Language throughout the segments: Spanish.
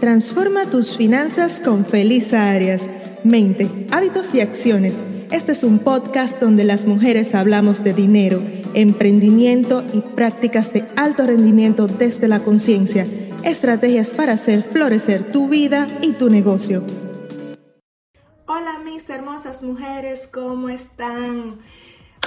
Transforma tus finanzas con Felisa Arias. Mente, hábitos y acciones. Este es un podcast donde las mujeres hablamos de dinero, emprendimiento y prácticas de alto rendimiento desde la conciencia. Estrategias para hacer florecer tu vida y tu negocio. Hola mis hermosas mujeres, ¿cómo están?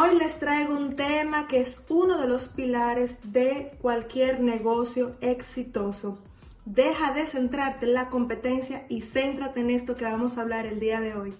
Hoy les traigo un tema que es uno de los pilares de cualquier negocio exitoso. Deja de centrarte en la competencia y céntrate en esto que vamos a hablar el día de hoy.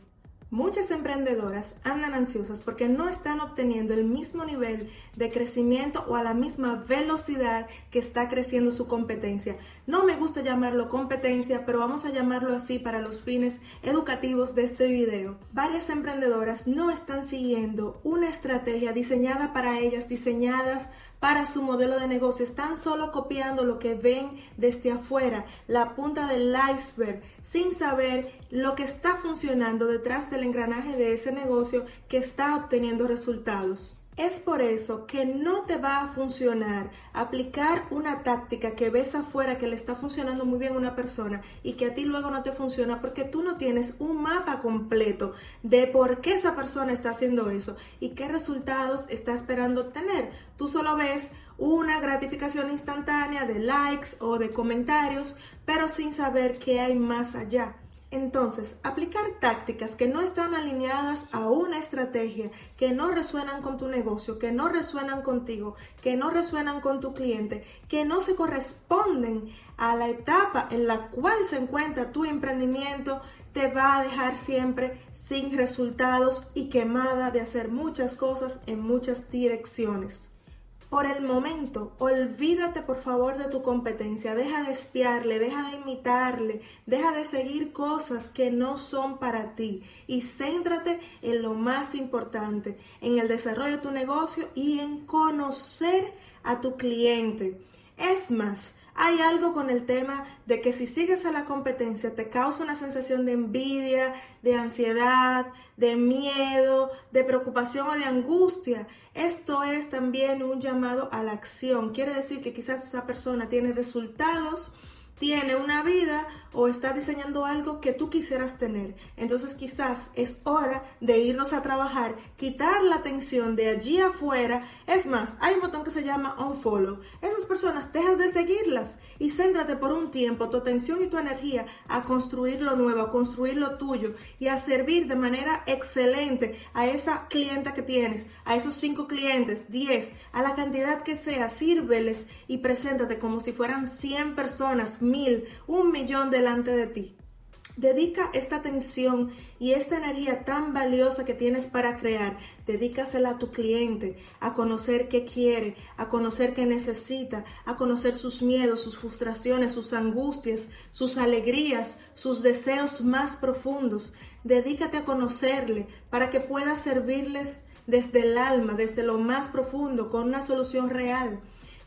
Muchas emprendedoras andan ansiosas porque no están obteniendo el mismo nivel de crecimiento o a la misma velocidad que está creciendo su competencia. No me gusta llamarlo competencia, pero vamos a llamarlo así para los fines educativos de este video. Varias emprendedoras no están siguiendo una estrategia diseñada para ellas, diseñadas para su modelo de negocio. Están solo copiando lo que ven desde afuera, la punta del iceberg, sin saber lo que está funcionando detrás del engranaje de ese negocio que está obteniendo resultados. Es por eso que no te va a funcionar aplicar una táctica que ves afuera que le está funcionando muy bien a una persona y que a ti luego no te funciona porque tú no tienes un mapa completo de por qué esa persona está haciendo eso y qué resultados está esperando obtener. Tú solo ves una gratificación instantánea de likes o de comentarios, pero sin saber qué hay más allá. Entonces, aplicar tácticas que no están alineadas a una estrategia, que no resuenan con tu negocio, que no resuenan contigo, que no resuenan con tu cliente, que no se corresponden a la etapa en la cual se encuentra tu emprendimiento, te va a dejar siempre sin resultados y quemada de hacer muchas cosas en muchas direcciones. Por el momento, olvídate por favor de tu competencia, deja de espiarle, deja de imitarle, deja de seguir cosas que no son para ti y céntrate en lo más importante, en el desarrollo de tu negocio y en conocer a tu cliente. Es más, hay algo con el tema de que si sigues a la competencia te causa una sensación de envidia, de ansiedad, de miedo, de preocupación o de angustia. Esto es también un llamado a la acción. Quiere decir que quizás esa persona tiene resultados tiene una vida o está diseñando algo que tú quisieras tener. Entonces quizás es hora de irnos a trabajar, quitar la atención de allí afuera. Es más, hay un botón que se llama unfollow. Esas personas, dejas de seguirlas y céntrate por un tiempo tu atención y tu energía a construir lo nuevo, a construir lo tuyo y a servir de manera excelente a esa clienta que tienes, a esos cinco clientes, diez, a la cantidad que sea, sírveles y preséntate como si fueran 100 personas mil, un millón delante de ti. Dedica esta atención y esta energía tan valiosa que tienes para crear, dedícasela a tu cliente, a conocer qué quiere, a conocer qué necesita, a conocer sus miedos, sus frustraciones, sus angustias, sus alegrías, sus deseos más profundos. Dedícate a conocerle para que puedas servirles desde el alma, desde lo más profundo, con una solución real.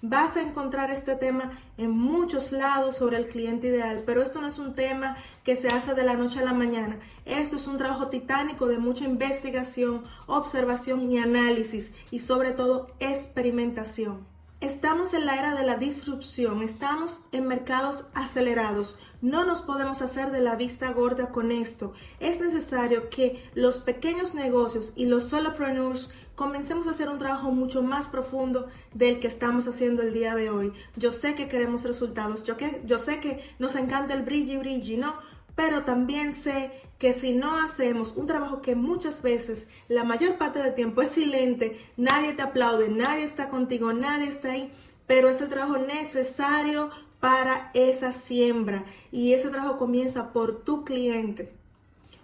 Vas a encontrar este tema en muchos lados sobre el cliente ideal, pero esto no es un tema que se hace de la noche a la mañana. Esto es un trabajo titánico de mucha investigación, observación y análisis y sobre todo experimentación. Estamos en la era de la disrupción, estamos en mercados acelerados. No nos podemos hacer de la vista gorda con esto. Es necesario que los pequeños negocios y los solopreneurs comencemos a hacer un trabajo mucho más profundo del que estamos haciendo el día de hoy. Yo sé que queremos resultados, yo, que, yo sé que nos encanta el brilli brilli, ¿no? Pero también sé que si no hacemos un trabajo que muchas veces, la mayor parte del tiempo es silente, nadie te aplaude, nadie está contigo, nadie está ahí, pero es el trabajo necesario para esa siembra y ese trabajo comienza por tu cliente.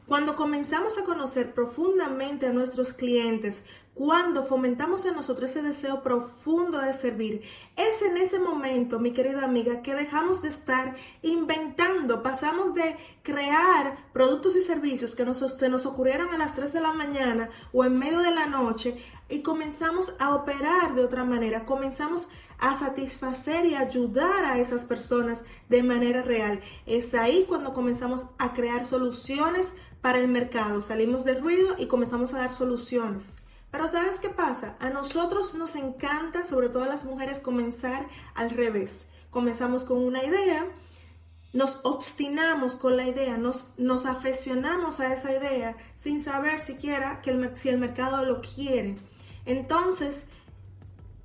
Cuando comenzamos a conocer profundamente a nuestros clientes, cuando fomentamos en nosotros ese deseo profundo de servir, es en ese momento, mi querida amiga, que dejamos de estar inventando, pasamos de crear productos y servicios que se nos ocurrieron a las 3 de la mañana o en medio de la noche y comenzamos a operar de otra manera, comenzamos a satisfacer y ayudar a esas personas de manera real. Es ahí cuando comenzamos a crear soluciones para el mercado. Salimos del ruido y comenzamos a dar soluciones. Pero ¿sabes qué pasa? A nosotros nos encanta, sobre todo a las mujeres, comenzar al revés. Comenzamos con una idea, nos obstinamos con la idea, nos, nos afeccionamos a esa idea sin saber siquiera que si el mercado lo quiere. Entonces,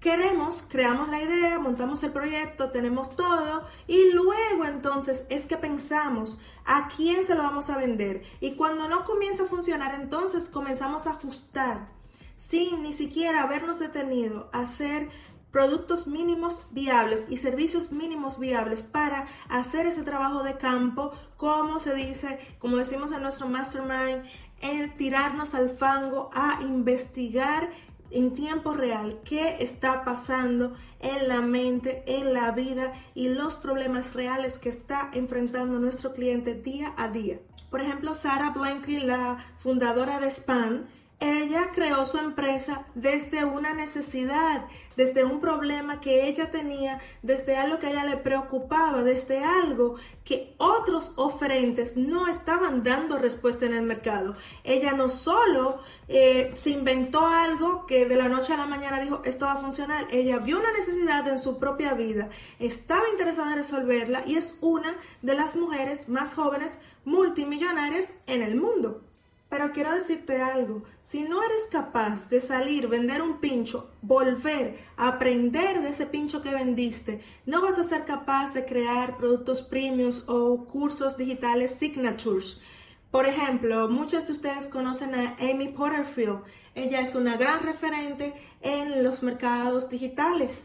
queremos, creamos la idea, montamos el proyecto, tenemos todo y luego entonces es que pensamos a quién se lo vamos a vender. Y cuando no comienza a funcionar, entonces comenzamos a ajustar sin ni siquiera habernos detenido a hacer productos mínimos viables y servicios mínimos viables para hacer ese trabajo de campo, como se dice, como decimos en nuestro mastermind, en tirarnos al fango a investigar en tiempo real qué está pasando en la mente, en la vida y los problemas reales que está enfrentando nuestro cliente día a día. Por ejemplo, Sarah Blankley, la fundadora de Span, ella creó su empresa desde una necesidad, desde un problema que ella tenía, desde algo que a ella le preocupaba, desde algo que otros oferentes no estaban dando respuesta en el mercado. Ella no solo eh, se inventó algo que de la noche a la mañana dijo esto va a funcionar, ella vio una necesidad en su propia vida, estaba interesada en resolverla y es una de las mujeres más jóvenes multimillonarias en el mundo. Pero quiero decirte algo, si no eres capaz de salir, vender un pincho, volver aprender de ese pincho que vendiste, no vas a ser capaz de crear productos premiums o cursos digitales signatures. Por ejemplo, muchos de ustedes conocen a Amy Porterfield. Ella es una gran referente en los mercados digitales.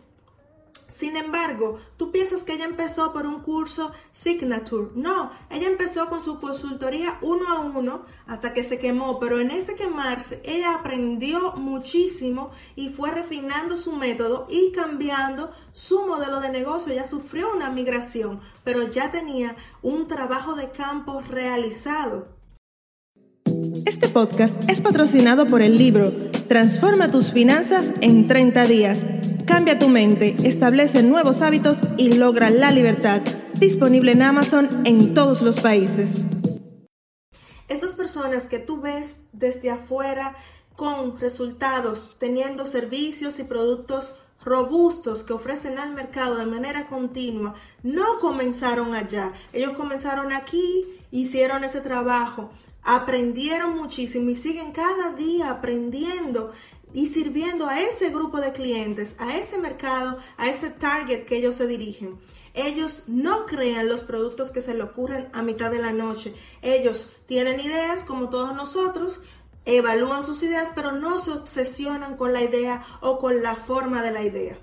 Sin embargo, tú piensas que ella empezó por un curso Signature. No, ella empezó con su consultoría uno a uno hasta que se quemó, pero en ese quemarse ella aprendió muchísimo y fue refinando su método y cambiando su modelo de negocio. Ella sufrió una migración, pero ya tenía un trabajo de campo realizado. Este podcast es patrocinado por el libro Transforma tus finanzas en 30 días Cambia tu mente, establece nuevos hábitos y logra la libertad. Disponible en Amazon en todos los países. Esas personas que tú ves desde afuera con resultados, teniendo servicios y productos robustos que ofrecen al mercado de manera continua, no comenzaron allá. Ellos comenzaron aquí, hicieron ese trabajo, aprendieron muchísimo y siguen cada día aprendiendo y sirviendo a ese grupo de clientes, a ese mercado, a ese target que ellos se dirigen. Ellos no crean los productos que se le ocurren a mitad de la noche. Ellos tienen ideas como todos nosotros, evalúan sus ideas, pero no se obsesionan con la idea o con la forma de la idea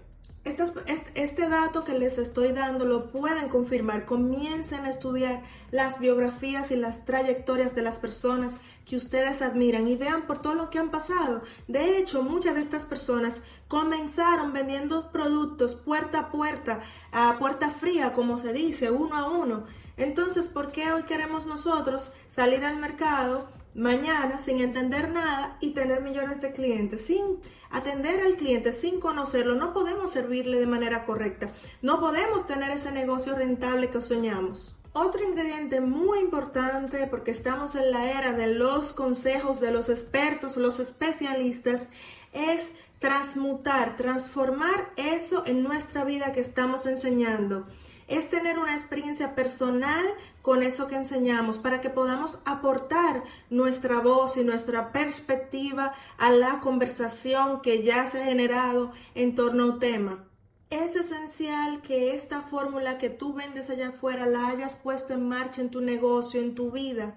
este dato que les estoy dando lo pueden confirmar. Comiencen a estudiar las biografías y las trayectorias de las personas que ustedes admiran y vean por todo lo que han pasado. De hecho, muchas de estas personas comenzaron vendiendo productos puerta a puerta, a puerta fría, como se dice, uno a uno. Entonces, ¿por qué hoy queremos nosotros salir al mercado mañana sin entender nada y tener millones de clientes. Sin atender al cliente, sin conocerlo, no podemos servirle de manera correcta. No podemos tener ese negocio rentable que soñamos. Otro ingrediente muy importante, porque estamos en la era de los consejos de los expertos, los especialistas, es transmutar, transformar eso en nuestra vida que estamos enseñando es tener una experiencia personal con eso que enseñamos para que podamos aportar nuestra voz y nuestra perspectiva a la conversación que ya se ha generado en torno a un tema. Es esencial que esta fórmula que tú vendes allá afuera la hayas puesto en marcha en tu negocio, en tu vida.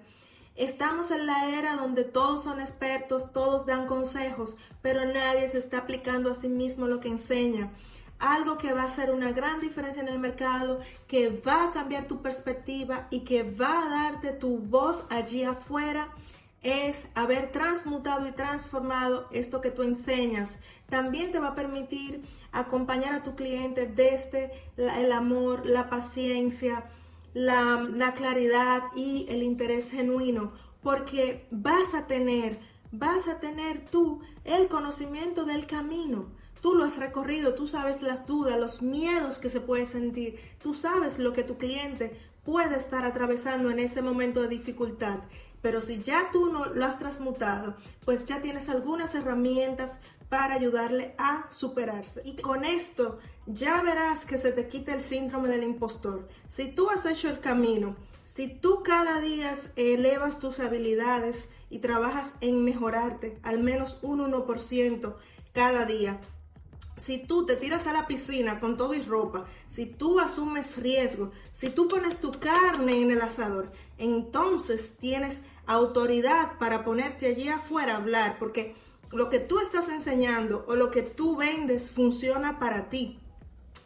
Estamos en la era donde todos son expertos, todos dan consejos, pero nadie se está aplicando a sí mismo lo que enseña algo que va a hacer una gran diferencia en el mercado, que va a cambiar tu perspectiva y que va a darte tu voz allí afuera, es haber transmutado y transformado esto que tú enseñas. También te va a permitir acompañar a tu cliente desde el amor, la paciencia, la, la claridad y el interés genuino, porque vas a tener, vas a tener tú el conocimiento del camino Tú lo has recorrido, tú sabes las dudas, los miedos que se puede sentir, tú sabes lo que tu cliente puede estar atravesando en ese momento de dificultad. Pero si ya tú no lo has transmutado, pues ya tienes algunas herramientas para ayudarle a superarse. Y con esto ya verás que se te quita el síndrome del impostor. Si tú has hecho el camino, si tú cada día elevas tus habilidades y trabajas en mejorarte al menos un 1% cada día, si tú te tiras a la piscina con todo y ropa, si tú asumes riesgo, si tú pones tu carne en el asador, entonces tienes autoridad para ponerte allí afuera a hablar, porque lo que tú estás enseñando o lo que tú vendes funciona para ti.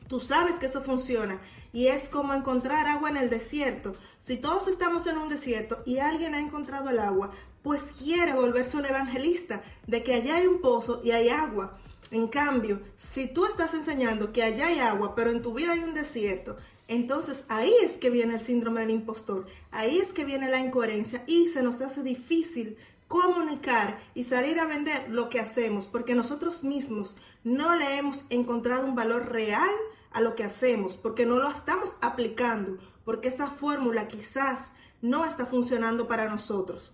Tú sabes que eso funciona y es como encontrar agua en el desierto. Si todos estamos en un desierto y alguien ha encontrado el agua, pues quiere volverse un evangelista de que allá hay un pozo y hay agua. En cambio, si tú estás enseñando que allá hay agua, pero en tu vida hay un desierto, entonces ahí es que viene el síndrome del impostor, ahí es que viene la incoherencia y se nos hace difícil comunicar y salir a vender lo que hacemos, porque nosotros mismos no le hemos encontrado un valor real a lo que hacemos, porque no lo estamos aplicando, porque esa fórmula quizás no está funcionando para nosotros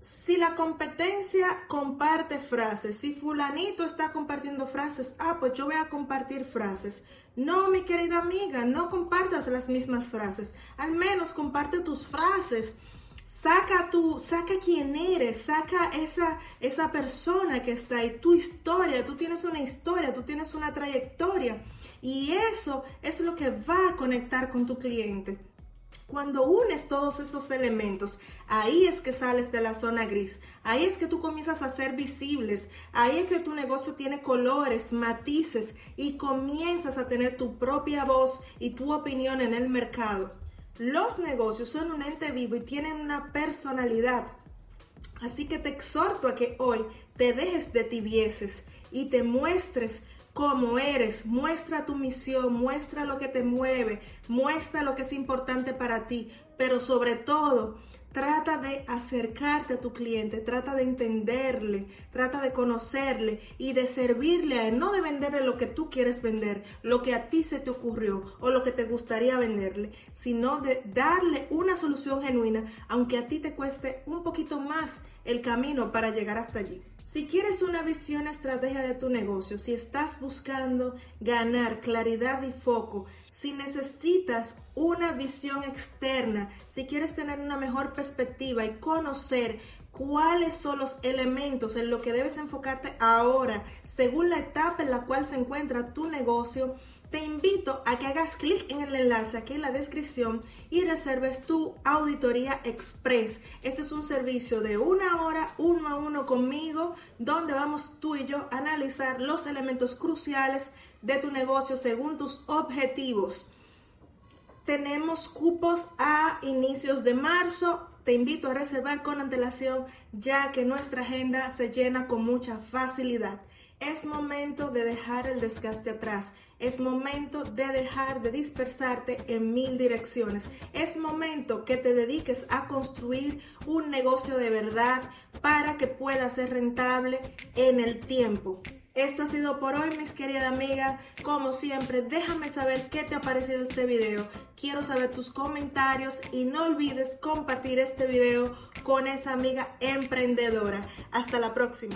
si la competencia comparte frases, si fulanito está compartiendo frases, ah, pues yo voy a compartir frases. No, mi querida amiga, no compartas las mismas frases. Al menos comparte tus frases. Saca tu, saca quién eres, saca esa, esa persona que está ahí, tu historia. Tú tienes una historia, tú tienes una trayectoria. Y eso es lo que va a conectar con tu cliente. Cuando unes todos estos elementos, ahí es que sales de la zona gris, ahí es que tú comienzas a ser visibles, ahí es que tu negocio tiene colores, matices y comienzas a tener tu propia voz y tu opinión en el mercado. Los negocios son un ente vivo y tienen una personalidad. Así que te exhorto a que hoy te dejes de tibieces y te muestres cómo eres, muestra tu misión, muestra lo que te mueve, muestra lo que es importante para ti, pero sobre todo Trata de acercarte a tu cliente, trata de entenderle, trata de conocerle y de servirle a él, no de venderle lo que tú quieres vender, lo que a ti se te ocurrió o lo que te gustaría venderle, sino de darle una solución genuina, aunque a ti te cueste un poquito más el camino para llegar hasta allí. Si quieres una visión estrategia de tu negocio, si estás buscando ganar claridad y foco, si necesitas una visión externa, si quieres tener una mejor perspectiva y conocer cuáles son los elementos en lo que debes enfocarte ahora, según la etapa en la cual se encuentra tu negocio, te invito a que hagas clic en el enlace aquí en la descripción y reserves tu auditoría express. Este es un servicio de una hora, uno a uno conmigo, donde vamos tú y yo a analizar los elementos cruciales de tu negocio según tus objetivos. Tenemos cupos a inicios de marzo. Te invito a reservar con antelación ya que nuestra agenda se llena con mucha facilidad. Es momento de dejar el desgaste atrás. Es momento de dejar de dispersarte en mil direcciones. Es momento que te dediques a construir un negocio de verdad para que pueda ser rentable en el tiempo. Esto ha sido por hoy, mis queridas amigas. Como siempre, déjame saber qué te ha parecido este video. Quiero saber tus comentarios y no olvides compartir este video con esa amiga emprendedora. Hasta la próxima.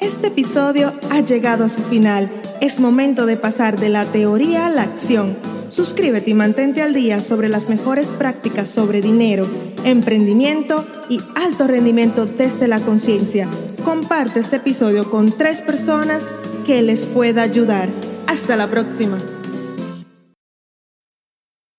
Este episodio ha llegado a su final. Es momento de pasar de la teoría a la acción. Suscríbete y mantente al día sobre las mejores prácticas sobre dinero, emprendimiento y alto rendimiento desde la conciencia. Comparte este episodio con tres personas que les pueda ayudar. Hasta la próxima.